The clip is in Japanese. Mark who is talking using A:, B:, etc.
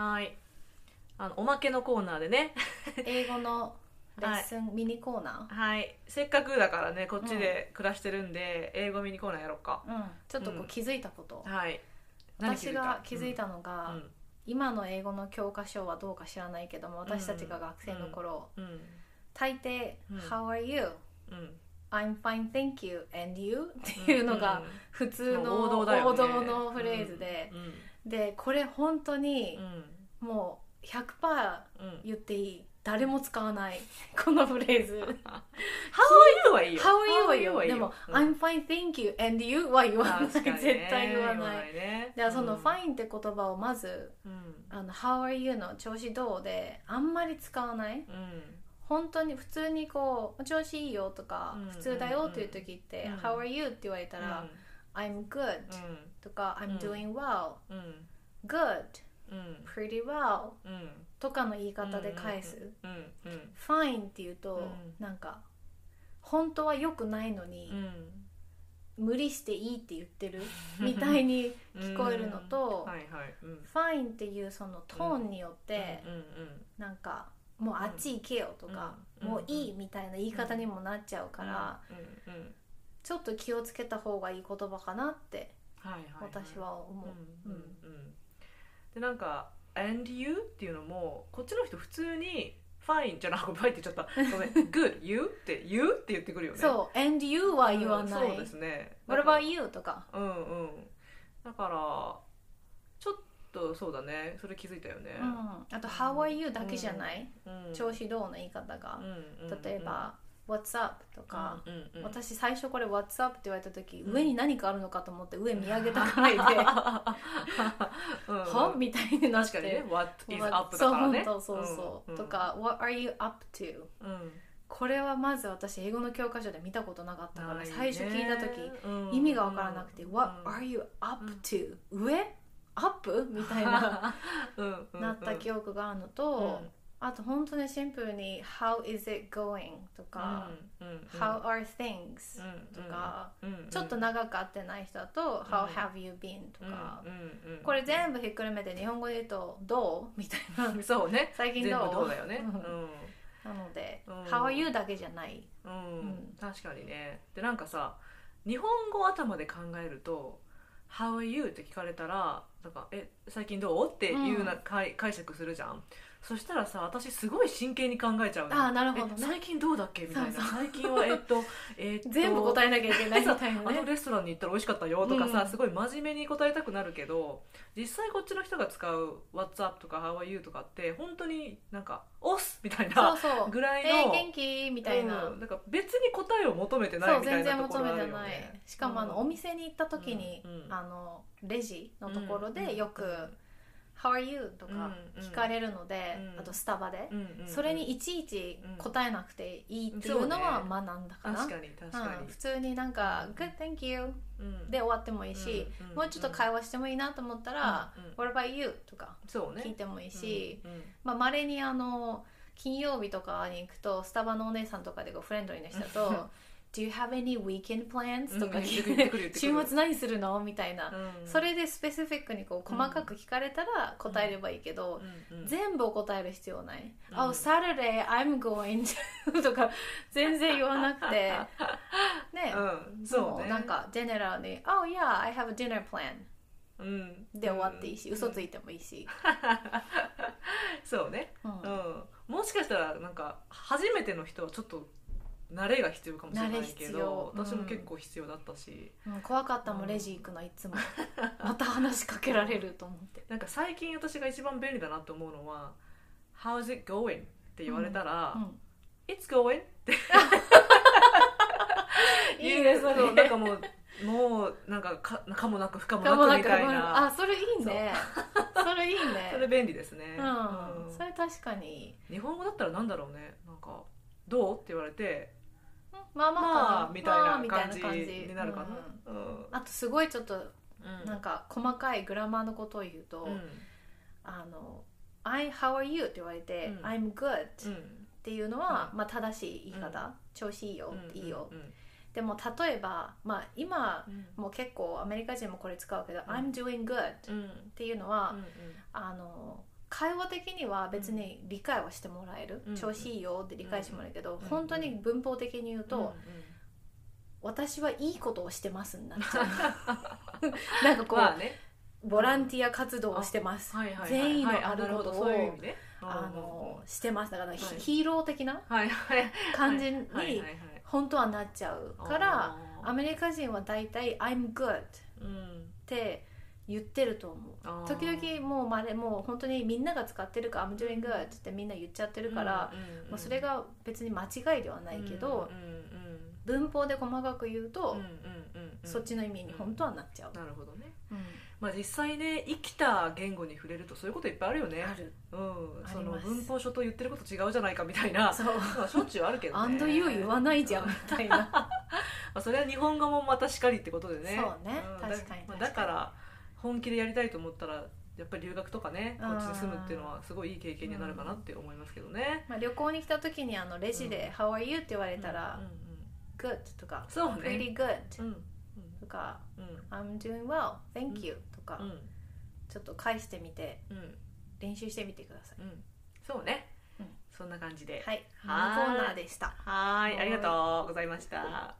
A: はい。あのおまけのコーナーでね。
B: 英語の レッスンミニコーナ
A: はい。せっかくだからねこっちで暮らしてるんで、英語ミニコーナーやろうか。
B: ー、うん、ちょっとこ
A: う
B: うん。気づいたこと、
A: はい。
B: 私が気づいた？の
A: う
B: が、
A: ん。
B: 今の英語の教科書はどうか知らないけども私たちが学生の頃、
A: うん。
B: 大抵「
A: うん。
B: How are you?」
A: うん「
B: I'm fine thank you and you?」っていうのが普通の
A: 王道だよね。
B: 王道のフレーズで。
A: う、ん。
B: でこれ本当に
A: うん。
B: もう100%
A: うん
B: 言っていい。誰も使わない。このフレーズ。
A: How are you はいいよ。
B: How are you はいいよ。
A: はいい
B: でも、
A: うん。
B: I'm fine thank you and you は言わない、絶対言わない
A: ね。
B: ではその
A: うん。
B: fine って言葉をまず
A: うん。
B: あの How are you の調子どうであんまり使わない。
A: うん
B: 本当に普通にこう調子いいよとか、
A: うん
B: 普通だよっていう時って、
A: うん
B: How are you? って言われたら、I'm good とか、
A: うん。
B: I'm doing well、good
A: うん。
B: pretty well
A: うん。
B: とかの言い方で返す、fine っていうと、
A: うん。
B: なんか本当は良くないのに、無理していいって言ってる みたいに聞こえるのと、fine っていうそのトーンによって、なんかもうあっち行けよとか、
A: うん
B: もういいみたいな言い方にもなっちゃうから、
A: うんうん
B: ちょっと気をつけた方がいい言葉かなって
A: はいはいはい
B: 私は思う、
A: うんうんうん。でなんか「and you」っていうのもこっちの人普通に「fine」じゃなくて「fine」って言っちゃった。ごめん「good」「you」って「you」って言ってくるよね。
B: そう「and you」は言わない、
A: うんそうですね「
B: What about you?」とか。
A: うんうん。だからとそうだね。それ気づいたよね。
B: うん、あと「How are you?」だけじゃない、
A: うん。
B: 調子どうの言い方が、例えば「What's up?」とか、私最初これ「What's up?」って言われた時、
A: うん
B: 上に何かあるのかと思って上見上げたくないで「
A: うん。
B: は?」みたいになって。
A: 確かにね「what is up」だからね。
B: そうそうそう。そう、
A: ん。
B: とか「What are you up to?」
A: うん。
B: これはまず私英語の教科書で見たことなかったから、最初聞いた時
A: うん。
B: 意味が分からなくて「
A: うん。
B: What are you up to?、上？アップ? 」みたいな。
A: うんうん
B: なった記憶があるのと、あと本当にシンプルに「How is it going?」とか
A: うんうん「
B: How are things?」とか、ちょっと長く会ってない人だと「How have you been?」とか、これ全部ひっくるめて日本語で言うと「どう?」みたいな。
A: 部そうね。
B: 最近
A: 全
B: どう？
A: 部どうだよね。
B: うん。なので「
A: うん。
B: How are you?」だけじゃない。
A: うん、
B: うん。
A: 確かにね。でなんかさ日本語頭で考えると「How are you?」って聞かれたらなんかえ最近どう?」っていうな、解解釈するじゃんそしたらさ私すごい真剣に考えちゃうの
B: あーなるほどね。
A: え最近どうだっけ？みたいな。
B: そう
A: 最近はえっと えっと
B: 全部答えなきゃいけないみたいな
A: あの
B: ね
A: レストランに行ったら美味しかったよとかさ、
B: うん。
A: すごい真面目に答えたくなるけど実際こっちの人が使う「What's up?」とか「How are you?」とかって本当になんか「おっす!」みたい
B: そう
A: な
B: そう。
A: ぐらいの
B: えー、元気？みたいな、
A: うん、なんか別に答えを求めてな
B: そう
A: いみたい
B: 全然求
A: なところあ
B: めてない
A: るよね。
B: しかもあの、
A: うん
B: お店に行った時に、
A: うんうん。
B: あのレジのところ
A: うん
B: でよく「How are you?」とか
A: うん
B: 聞かれるので、
A: うん。
B: あとスタバで、
A: うんうんうん。
B: それにいちいち答えなくていいっていうのは学ん。だかな、
A: 確かに確かに。
B: うん、普通になんか「Good thank you
A: うん」
B: で終わってもいいし、
A: うんうん
B: もうちょっと会話してもいいなと思ったら
A: うんうん「
B: What about you?」とか聞いてもいいし、
A: うんうん。
B: まあ稀にあの金曜日とかに行くとスタバのお姉さんとかでこうフレンドリーな人だと「Do you have any weekend plans?」とか
A: うん
B: 聞い
A: 言って
B: 週末何するの?」みたいな、
A: うん。
B: それでスペシフィックにこう細かく聞かれたら答えればいいけど、
A: うんうん
B: 全部を答える必要ない「
A: うん。
B: Oh Saturday I'm going to 」とか全然言わなくて。ね、
A: うんそうね。
B: なんかジェネラルに「Oh yeah I have a dinner plan
A: うん」
B: で終わっていいし、
A: うん。
B: 嘘ついてもいいし、
A: そうね。
B: うん。
A: うん。もしかしたらなんか初めての人はちょっと慣れが必要かもしれないけど
B: 要うん
A: 私も結構必要だったし。
B: うん。怖かったもんレジ行くのいつも。また話しかけられると思って。
A: なんか最近私が一番便利だなと思うのは「How's it going?」って言われたら
B: うん「
A: It's going」って。
B: いいねそれ。
A: うなんかもうもうなんかかかもなく不可も
B: なく
A: みたいな。
B: あそれいいね。それいいね。
A: それ便利ですね、
B: うん、
A: うん。
B: それ確かに
A: 日本語だったらなんだろうね。なんか「どう?」って言われて
B: まあまあ
A: まあみたいな感じ。になるかな。
B: うん。
A: うん。
B: あとすごいちょっと
A: うん。
B: なんか細かいグラマーのことを言うと、
A: うん。
B: あの「I how are you?」って言われて「
A: うん。
B: I'm good」
A: うん。
B: っていうのは、
A: うん。
B: まあ、正しい言い方、
A: うん。
B: 調子いいよ、
A: うん
B: いいよ、
A: う。ん
B: でも例えば、まあ、今
A: うん。
B: もう結構アメリカ人もこれ使うけど「
A: ん。
B: I'm doing good」っ
A: うん。
B: ていうのは、
A: うん。
B: あの会話的には別に理解はしてもらえる、
A: うん。
B: 調子いいよって理解してもらえるけど、
A: うん。
B: 本当に文法的に言うと、
A: うんうん。
B: 私はいいことをしてますになっちゃう。なんかこう、
A: まあね。
B: ボランティア活動をしてます、
A: はいはいはい
B: 善意の
A: はい
B: あることを
A: なほど。そういね。
B: あのしてます。だから、ヒ
A: はい。
B: ヒーロー的な感じに本当はなっちゃうからアメリカ人は大体「I'm good」っ
A: うん。
B: て言ってると思う。時々もうまれもう本当にみんなが使ってるから「I'm doing good」ってみんな言っちゃってるから、
A: うんうんうん
B: まあ、それが別に間違いではないけど、
A: うんうん
B: 文法で細かく言うと、
A: うんうんうんうん。
B: そっちの意味に本当はなっちゃう、
A: なるほどね。
B: うん。
A: まあ実際ね生きた言語に触れるとそういうこといっぱいあるよね。
B: ある。
A: うん。その文法書と言ってること違うじゃないかみたいな。
B: そう。
A: まあしょっちゅうあるけ「どね。
B: and you」言わないじゃんみたいな。
A: まあそれは日本語もまたしかりってことでね。
B: そうね。
A: ん。
B: 確かに
A: だまあ
B: 確かに。
A: だから本気でやりたいと思ったらやっぱり留学とかねこっちに住むっていうのはすごいいい経験になるかなって思いますけどね、
B: まあ、旅行に来た時にあのレジで「How are you?」って言われたら
A: うんうん「
B: Good」とか「
A: そうね
B: Pretty good
A: うん。うん」
B: とか
A: うん「
B: I'm doing well thank you」とか
A: うん。
B: ちょっと返してみて
A: うん。
B: 練習してみてください。
A: うん。そうね、
B: うん。
A: そんな感じで。
B: はい。このコ
A: は
B: ーナーでした。
A: はーい。ありがとうございました